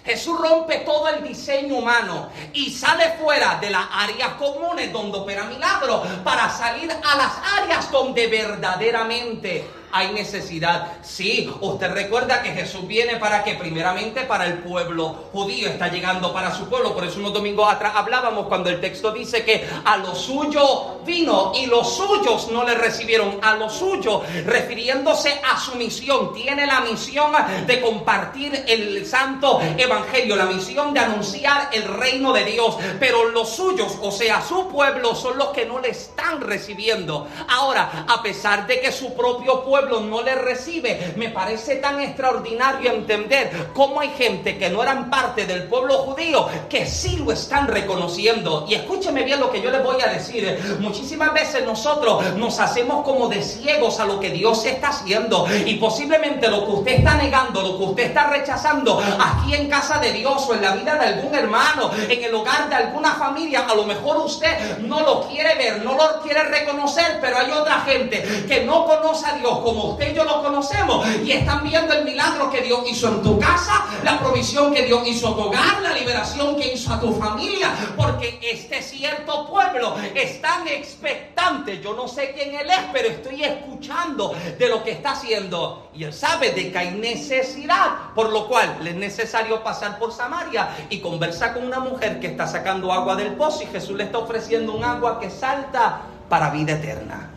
Jesús rompe todo el diseño humano y sale fuera de las áreas comunes donde opera milagro para salir a las áreas donde verdaderamente hay necesidad. Sí, usted recuerda que Jesús viene para que primeramente para el pueblo judío está llegando para su pueblo. Por eso unos domingos atrás hablábamos cuando el texto dice que a lo suyo vino y los suyos no le recibieron. A lo suyo, refiriéndose a su misión. Tiene la misión de compartir el santo evangelio, la misión de anunciar el reino de Dios. Pero los suyos, o sea, su pueblo, son los que no le están recibiendo. Ahora, a pesar de que su propio pueblo no le recibe. Me parece tan extraordinario entender cómo hay gente que no eran parte del pueblo judío que sí lo están reconociendo. Y escúcheme bien lo que yo les voy a decir. Muchísimas veces nosotros nos hacemos como de ciegos a lo que Dios está haciendo. Y posiblemente lo que usted está negando, lo que usted está rechazando aquí en casa de Dios o en la vida de algún hermano, en el hogar de alguna familia, a lo mejor usted no lo quiere ver, no lo quiere reconocer, pero hay otra gente que no conoce a Dios como usted y yo lo conocemos y están viendo el milagro que Dios hizo en tu casa, la provisión que Dios hizo a tu hogar, la liberación que hizo a tu familia, porque este cierto pueblo están expectantes. Yo no sé quién él es, pero estoy escuchando de lo que está haciendo y él sabe de que hay necesidad, por lo cual le es necesario pasar por Samaria y conversa con una mujer que está sacando agua del pozo y Jesús le está ofreciendo un agua que salta para vida eterna.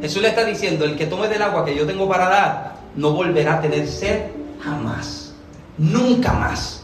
Jesús le está diciendo, el que tome del agua que yo tengo para dar, no volverá a tener sed jamás. Nunca más.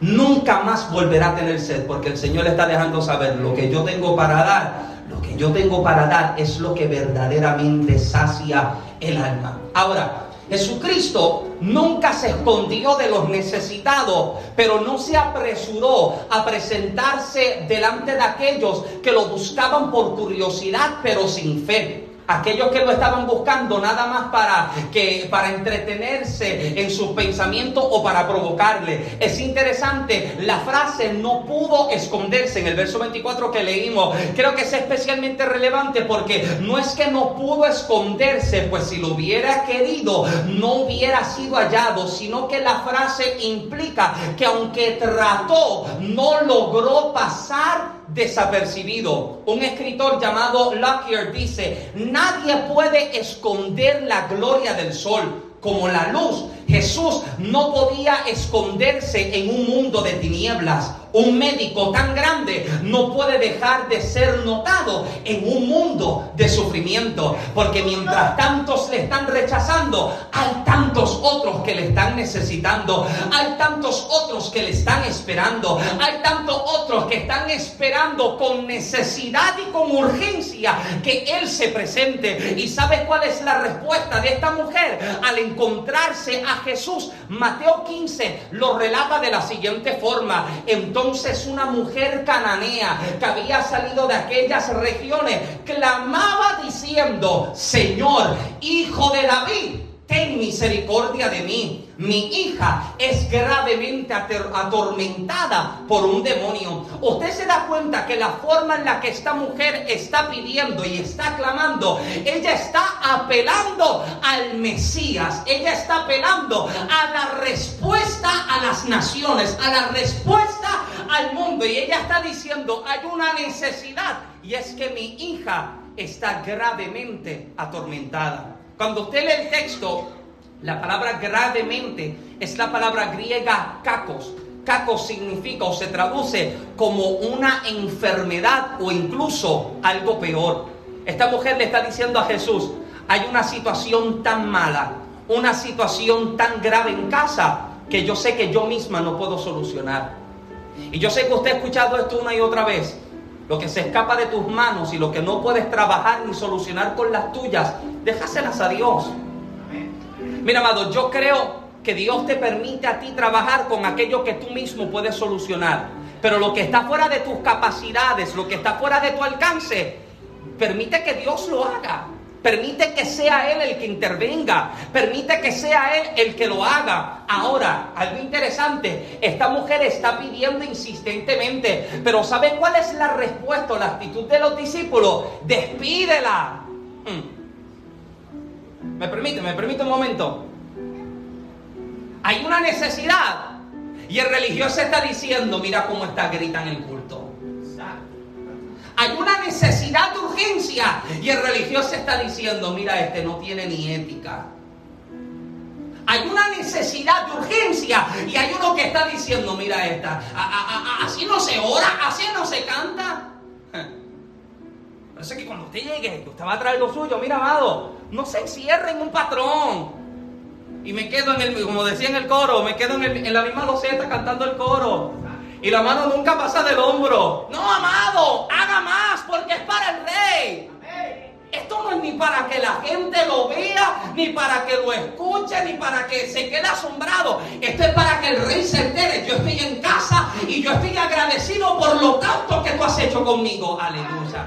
Nunca más volverá a tener sed, porque el Señor le está dejando saber lo que yo tengo para dar. Lo que yo tengo para dar es lo que verdaderamente sacia el alma. Ahora, Jesucristo nunca se escondió de los necesitados, pero no se apresuró a presentarse delante de aquellos que lo buscaban por curiosidad, pero sin fe. Aquellos que lo estaban buscando nada más para que para entretenerse en sus pensamientos o para provocarle. Es interesante, la frase no pudo esconderse en el verso 24 que leímos. Creo que es especialmente relevante porque no es que no pudo esconderse, pues si lo hubiera querido no hubiera sido hallado, sino que la frase implica que aunque trató, no logró pasar desapercibido. Un escritor llamado Lockyer dice, nadie puede esconder la gloria del sol como la luz. Jesús no podía esconderse en un mundo de tinieblas. Un médico tan grande no puede dejar de ser notado en un mundo de sufrimiento, porque mientras tantos le están rechazando, hay tantos otros que le están necesitando, hay tantos otros que le están esperando, hay tantos otros que están esperando con necesidad y con urgencia que Él se presente. ¿Y sabes cuál es la respuesta de esta mujer al encontrarse a Jesús? Mateo 15 lo relata de la siguiente forma. Entonces, entonces una mujer cananea que había salido de aquellas regiones clamaba diciendo, Señor, hijo de David, ten misericordia de mí. Mi hija es gravemente atormentada por un demonio. Usted se da cuenta que la forma en la que esta mujer está pidiendo y está clamando, ella está apelando al Mesías, ella está apelando a la respuesta a las naciones, a la respuesta al mundo. Y ella está diciendo, hay una necesidad y es que mi hija está gravemente atormentada. Cuando usted lee el texto, la palabra gravemente es la palabra griega kakos. Kakos significa o se traduce como una enfermedad o incluso algo peor. Esta mujer le está diciendo a Jesús, hay una situación tan mala, una situación tan grave en casa que yo sé que yo misma no puedo solucionar. Y yo sé que usted ha escuchado esto una y otra vez. Lo que se escapa de tus manos y lo que no puedes trabajar ni solucionar con las tuyas, déjaselas a Dios. Mira, amado, yo creo que Dios te permite a ti trabajar con aquello que tú mismo puedes solucionar. Pero lo que está fuera de tus capacidades, lo que está fuera de tu alcance, permite que Dios lo haga. Permite que sea Él el que intervenga. Permite que sea Él el que lo haga. Ahora, algo interesante, esta mujer está pidiendo insistentemente, pero ¿sabe cuál es la respuesta, la actitud de los discípulos? Despídela. Hmm. ¿Me permite? ¿Me permite un momento? Hay una necesidad. Y el religioso está diciendo, mira cómo está gritando en el culto. Hay una necesidad de urgencia. Y el religioso está diciendo, mira, este no tiene ni ética. Hay una necesidad de urgencia. Y hay uno que está diciendo, mira esta, así no se ora, así no se canta. [laughs] Parece que cuando usted llegue, usted va a traer lo suyo, mira, amado, no se encierre en un patrón. Y me quedo en el, como decía en el coro, me quedo en, la misma loseta cantando el coro. Y la mano nunca pasa del hombro. No, amado, haga más porque es para el rey. Esto no es ni para que la gente lo vea, ni para que lo escuche, ni para que se quede asombrado. Esto es para que el rey se entere. Yo estoy en casa y yo estoy agradecido por lo tanto que tú has hecho conmigo. Aleluya.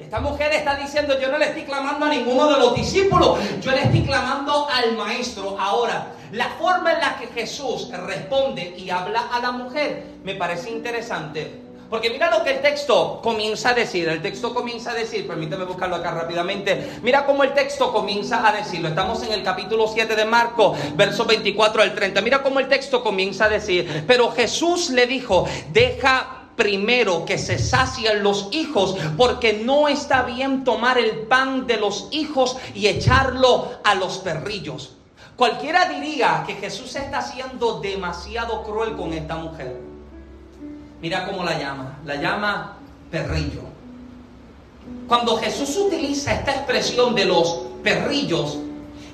Esta mujer está diciendo, yo no le estoy clamando a ninguno de los discípulos, yo le estoy clamando al maestro. Ahora, la forma en la que Jesús responde y habla a la mujer me parece interesante. Porque mira lo que el texto comienza a decir. El texto comienza a decir, permíteme buscarlo acá rápidamente. Mira cómo el texto comienza a decirlo. Estamos en el capítulo 7 de Marco, verso 24 al 30. Mira cómo el texto comienza a decir. Pero Jesús le dijo, deja primero que se sacien los hijos, porque no está bien tomar el pan de los hijos y echarlo a los perrillos. Cualquiera diría que Jesús está siendo demasiado cruel con esta mujer. Mira cómo la llama, la llama perrillo. Cuando Jesús utiliza esta expresión de los perrillos,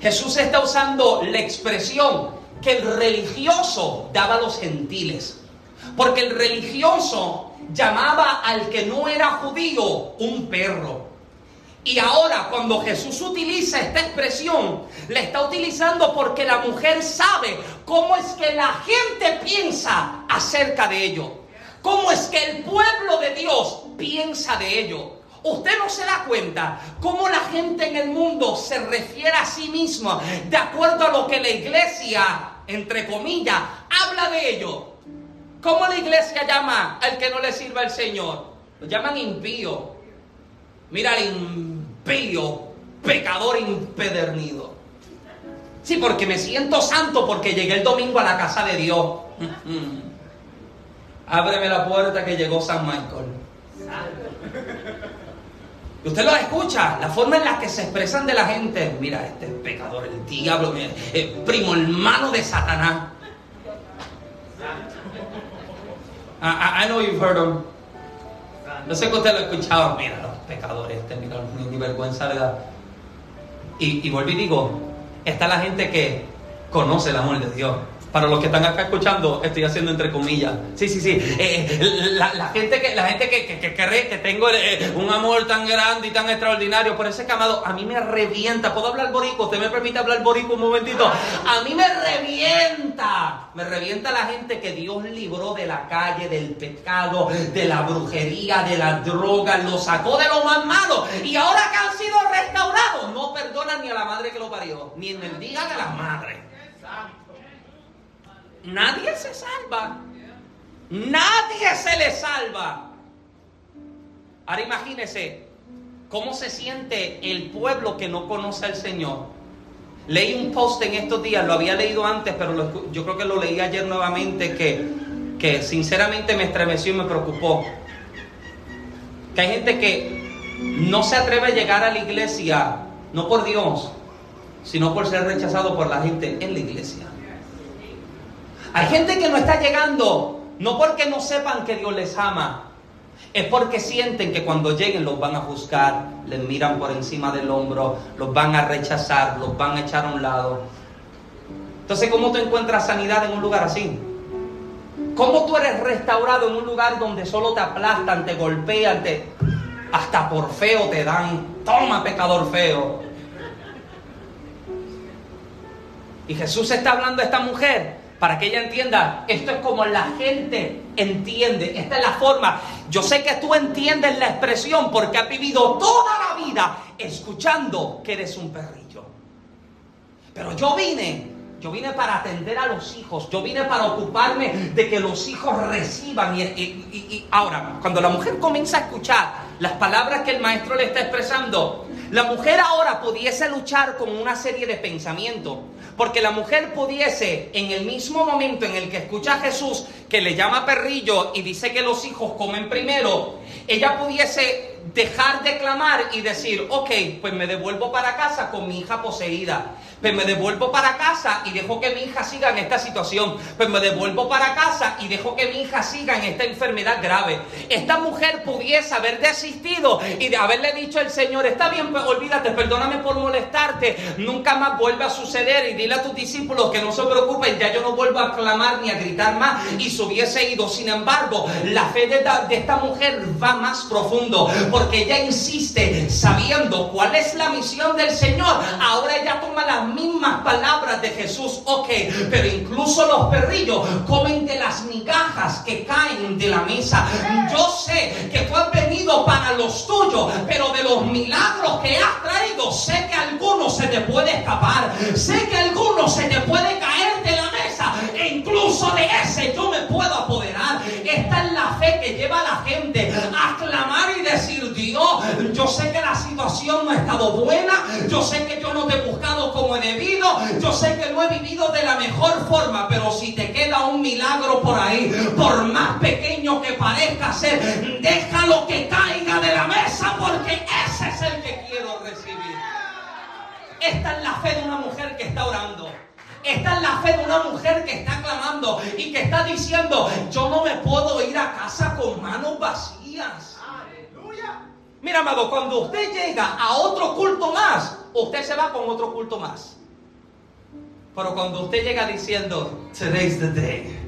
Jesús está usando la expresión que el religioso daba a los gentiles. Porque el religioso llamaba al que no era judío un perro. Y ahora cuando Jesús utiliza esta expresión, la está utilizando porque la mujer sabe cómo es que la gente piensa acerca de ello. Cómo es que el pueblo de Dios piensa de ello. Usted no se da cuenta cómo la gente en el mundo se refiere a sí misma de acuerdo a lo que la iglesia, entre comillas, habla de ello. ¿Cómo la iglesia llama al que no le sirva al Señor? Lo llaman impío. Mira el impío, pecador impedernido. Sí, porque me siento santo porque llegué el domingo a la casa de Dios. [laughs] Ábreme la puerta que llegó San Michael. Usted lo escucha, la forma en la que se expresan de la gente. Mira, este pecador, el diablo, el primo hermano de Satanás. I, I know you've heard them. No sé que usted lo ha escuchado. Mira, pecadores, este, ni, vergüenza le da. Y, y volví y digo, está la gente que conoce el amor de Dios para los que están acá escuchando, estoy haciendo entre comillas. Sí, sí, sí. Eh, eh, la, gente que, la gente que, que, cree que tengo eh, un amor tan grande y tan extraordinario por ese camado, a mí me revienta. ¿Puedo hablar borico? ¿Usted me permite hablar borico un momentito? A mí me revienta. Me revienta la gente que Dios libró de la calle, del pecado, de la brujería, de la droga, lo sacó de lo más malo. Y ahora que han sido restaurados, no perdonan ni a la madre que lo santuario, ni en el Día de las Madres. Nadie se salva. Nadie se le salva. Ahora imagínese cómo se siente el pueblo que no conoce al Señor. Leí un post en estos días, lo había leído antes, pero yo creo que lo leí ayer nuevamente, que, que sinceramente me estremeció y me preocupó. Que hay gente que no se atreve a llegar a la iglesia, no por Dios, sino por ser rechazado por la gente en la iglesia. Hay gente que no está llegando, no porque no sepan que Dios les ama, es porque sienten que cuando lleguen los van a juzgar, les miran por encima del hombro, los van a rechazar, los van a echar a un lado. Entonces, ¿cómo tú encuentras sanidad en un lugar así? ¿Cómo tú eres restaurado en un lugar donde solo te aplastan, te golpean, te... hasta por feo te dan, toma pecador feo? Y Jesús está hablando a esta mujer para que ella entienda, esto es como la gente entiende, esta es la forma. Yo sé que tú entiendes la expresión porque has vivido toda la vida escuchando que eres un perrillo. Pero yo vine, yo vine para atender a los hijos, yo vine para ocuparme de que los hijos reciban. Y, y ahora, cuando la mujer comienza a escuchar las palabras que el maestro le está expresando, la mujer ahora pudiese luchar con una serie de pensamientos. Porque la mujer pudiese, en el mismo momento en el que escucha a Jesús que le llama perrillo y dice que los hijos comen primero, ella pudiese dejar de clamar y decir, ok, pues me devuelvo para casa con mi hija poseída. Pues me devuelvo para casa y dejo que mi hija siga en esta situación. Pues me devuelvo para casa y dejo que mi hija siga en esta enfermedad grave. Esta mujer pudiese haber desistido y de haberle dicho al Señor, está bien, pues olvídate, perdóname por molestarte, nunca más vuelve a suceder y dile a tus discípulos que no se preocupen, ya yo no vuelvo a clamar ni a gritar más y se hubiese ido. Sin embargo, la fe de, de esta mujer va más profundo porque ella insiste sabiendo cuál es la misión del Señor. Ahora ella toma la mismas palabras de Jesús, ok, pero incluso los perrillos comen de las migajas que caen de la mesa. Yo sé que tú has venido para los tuyos, pero de los milagros que has traído, sé que alguno se te puede escapar, sé que alguno se te puede caer de la mesa, e incluso de ese yo me puedo apoderar. Esta es la fe que lleva a la gente a clamar y decir, Dios, yo sé que la situación no ha estado buena, yo sé que yo no te he buscado como debido, yo sé que lo he vivido de la mejor forma, pero si te queda un milagro por ahí, por más pequeño que parezca ser, déjalo que caiga de la mesa porque ese es el que quiero recibir. Esta es la fe de una mujer que está orando. Esta es la fe de una mujer que está clamando y que está diciendo, yo no me puedo ir a casa con manos vacías. Aleluya. Mira, amado, cuando usted llega a otro culto más, usted se va con otro culto más. Pero cuando usted llega diciendo, today's the day.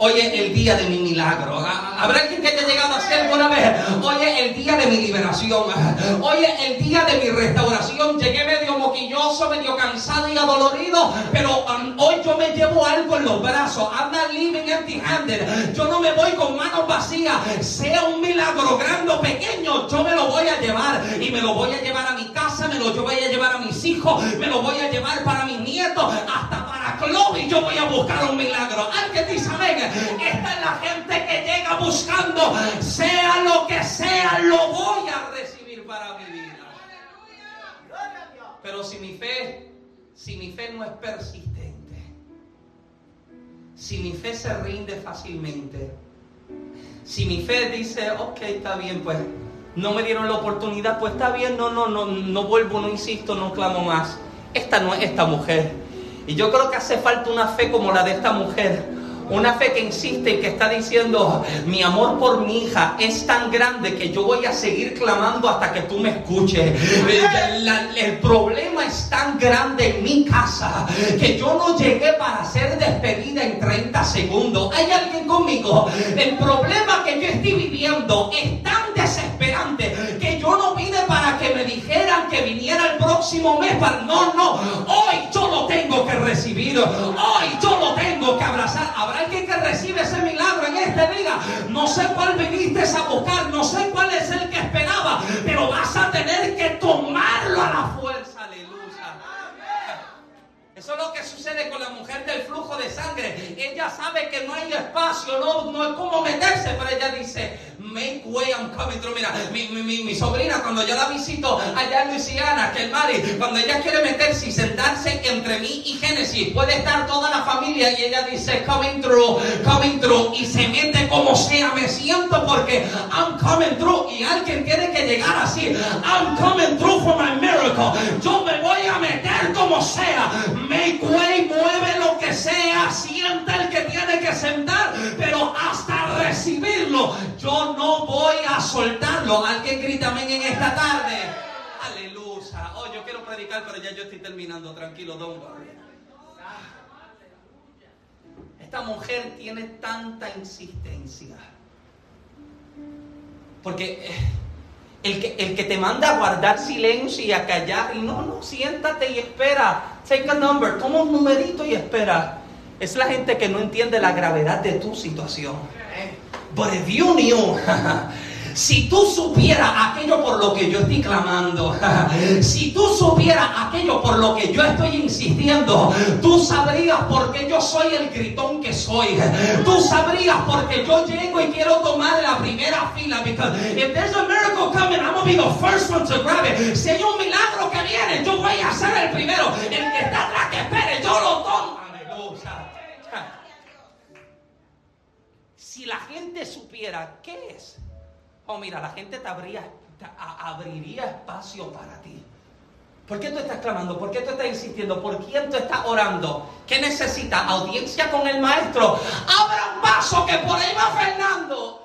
Hoy es el día de mi milagro. ¿Habrá alguien que haya llegado a ser alguna vez? Hoy es el día de mi liberación. Hoy es el día de mi restauración. Llegué medio moquilloso, medio cansado y adolorido, pero hoy yo me llevo algo en los brazos. I'm not living empty handed. Yo no me voy con manos vacías. Sea un milagro grande o pequeño, yo me lo voy a llevar. Y me lo voy a llevar a mi casa, me lo voy a llevar a mis hijos, me lo voy a llevar para mis nietos, hasta Chloe yo voy a buscar un milagro. Alguien dice amén. Esta es la gente que llega buscando, sea lo que sea, lo voy a recibir para mi vida. Pero si mi fe, si mi fe no es persistente, si mi fe se rinde fácilmente, si mi fe dice, ok, está bien, pues no me dieron la oportunidad, pues está bien, no, no, no, no vuelvo, no insisto, no clamo más. Esta no es esta mujer. Y yo creo que hace falta una fe como la de esta mujer una fe que insiste y que está diciendo, mi amor por mi hija es tan grande que yo voy a seguir clamando hasta que tú me escuches. El, problema es tan grande en mi casa que yo no llegué para ser despedida en 30 segundos. ¿Hay alguien conmigo? El problema que yo estoy viviendo es tan desesperante que yo no vine que me dijeran que viniera el próximo mes. Para... No, no. Hoy yo lo tengo que recibir. Hoy yo lo tengo que abrazar alguien que recibe ese milagro en este día. No sé cuál viniste a buscar, no sé cuál es el que esperaba, pero vas a tener que tomarlo a la fuerza. Aleluya. del flujo de sangre. Ella sabe que no hay espacio, no, no es como meterse, pero ella dice, make way, I'm coming through. Mira, mi, mi, mi, sobrina, cuando yo la visito allá en Luisiana, que el Mari, cuando ella quiere meterse y sentarse entre mí y Génesis, puede estar toda la familia y ella dice, coming through, coming through, y se mete como sea, me siento porque I'm coming through, y alguien tiene que llegar así, I'm coming through for my miracle, yo me voy a meter como sea, make way, mueve lo que sea, sienta el que tiene que sentar, pero hasta recibirlo, yo no voy a soltarlo. Alguien grita amén en esta tarde. Aleluya. Oh, yo quiero predicar, pero ya yo estoy terminando. Tranquilo, don Esta mujer tiene tanta insistencia. Porque eh, el que, el que te manda a guardar silencio y a callar, y no, no, siéntate y espera. Take a number, toma un numerito y espera. Es la gente que no entiende la gravedad de tu situación. But if you knew, [laughs] si tú supieras aquello por lo que yo estoy clamando, [laughs] si tú supieras aquello por lo que yo estoy insistiendo, tú sabrías por qué yo soy el gritón que soy. Tú sabrías por qué yo llego y quiero tomar la primera fila. Because if there's a miracle coming, I'm gonna be the first one to grab it. Si hay un milagro que viene, yo voy a ser el primero. El que está atrás que espere, yo lo tomo. si la gente supiera qué es, oh mira, la gente te, abriría espacio para ti. ¿Por qué tú estás clamando? ¿Por qué tú estás insistiendo? ¿Por quién tú estás orando? ¿Qué necesita? ¿Audiencia con el maestro? Abra un paso que por ahí va Fernando.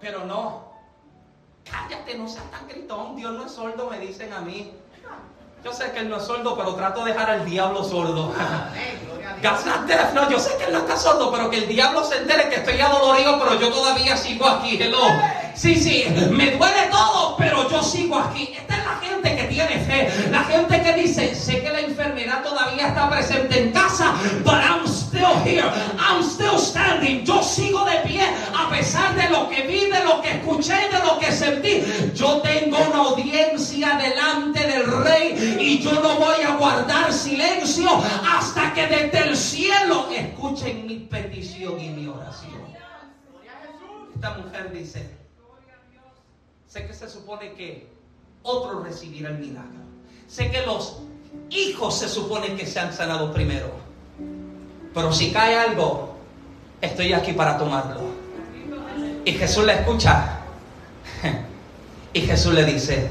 Pero no. Cállate, no seas tan gritón. Dios no es sordo, me dicen a mí. Yo sé que él no es sordo, pero trato de dejar al diablo sordo. [laughs] No, yo sé que él no está sordo, pero que el diablo se entere que estoy adolorido, pero yo todavía sigo aquí. Hello. Sí, sí, me duele todo, pero yo sigo aquí. Esta es la gente que tiene fe. La gente que dice, sé que la enfermedad todavía está presente en casa, but I'm still here. Que vi, de lo que escuché, de lo que sentí. Yo tengo una audiencia delante del rey y yo no voy a guardar silencio hasta que desde el cielo escuchen mi petición y mi oración. Esta mujer dice, sé que se supone que otro recibirá el milagro. Sé que los hijos se supone que se han sanado primero. Pero si cae algo, estoy aquí para tomarlo. Y Jesús le escucha. Y Jesús le dice,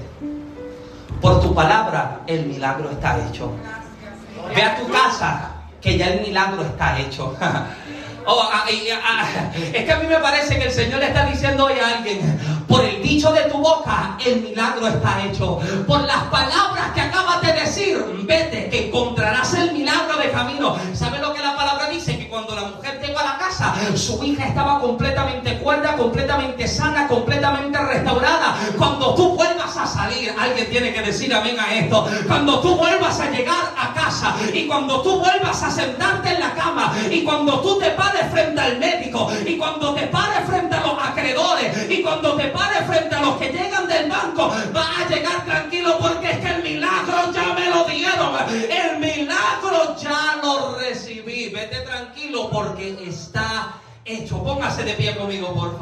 por tu palabra el milagro está hecho. Ve a tu casa, que ya el milagro está hecho. [laughs] Oh, ah, ah, es que a mí me parece que el Señor le está diciendo hoy a alguien, por el dicho de tu boca, el milagro está hecho. Por las palabras que acabas de decir, vete, que encontrarás el milagro de camino. ¿Sabe lo su hija estaba completamente cuerda, completamente sana, completamente restaurada. Cuando tú vuelvas a salir, alguien tiene que decir amén a esto. Cuando tú vuelvas a llegar a casa y cuando tú vuelvas a sentarte en la cama y cuando tú te pares frente al médico y cuando te pares frente a los acreedores y cuando te pares frente a los que llegan del banco, vas a llegar tranquilo porque es que el milagro ya me lo dieron. El milagro ya lo recibí. Vete tranquilo porque está hecho. Póngase de pie conmigo, por favor.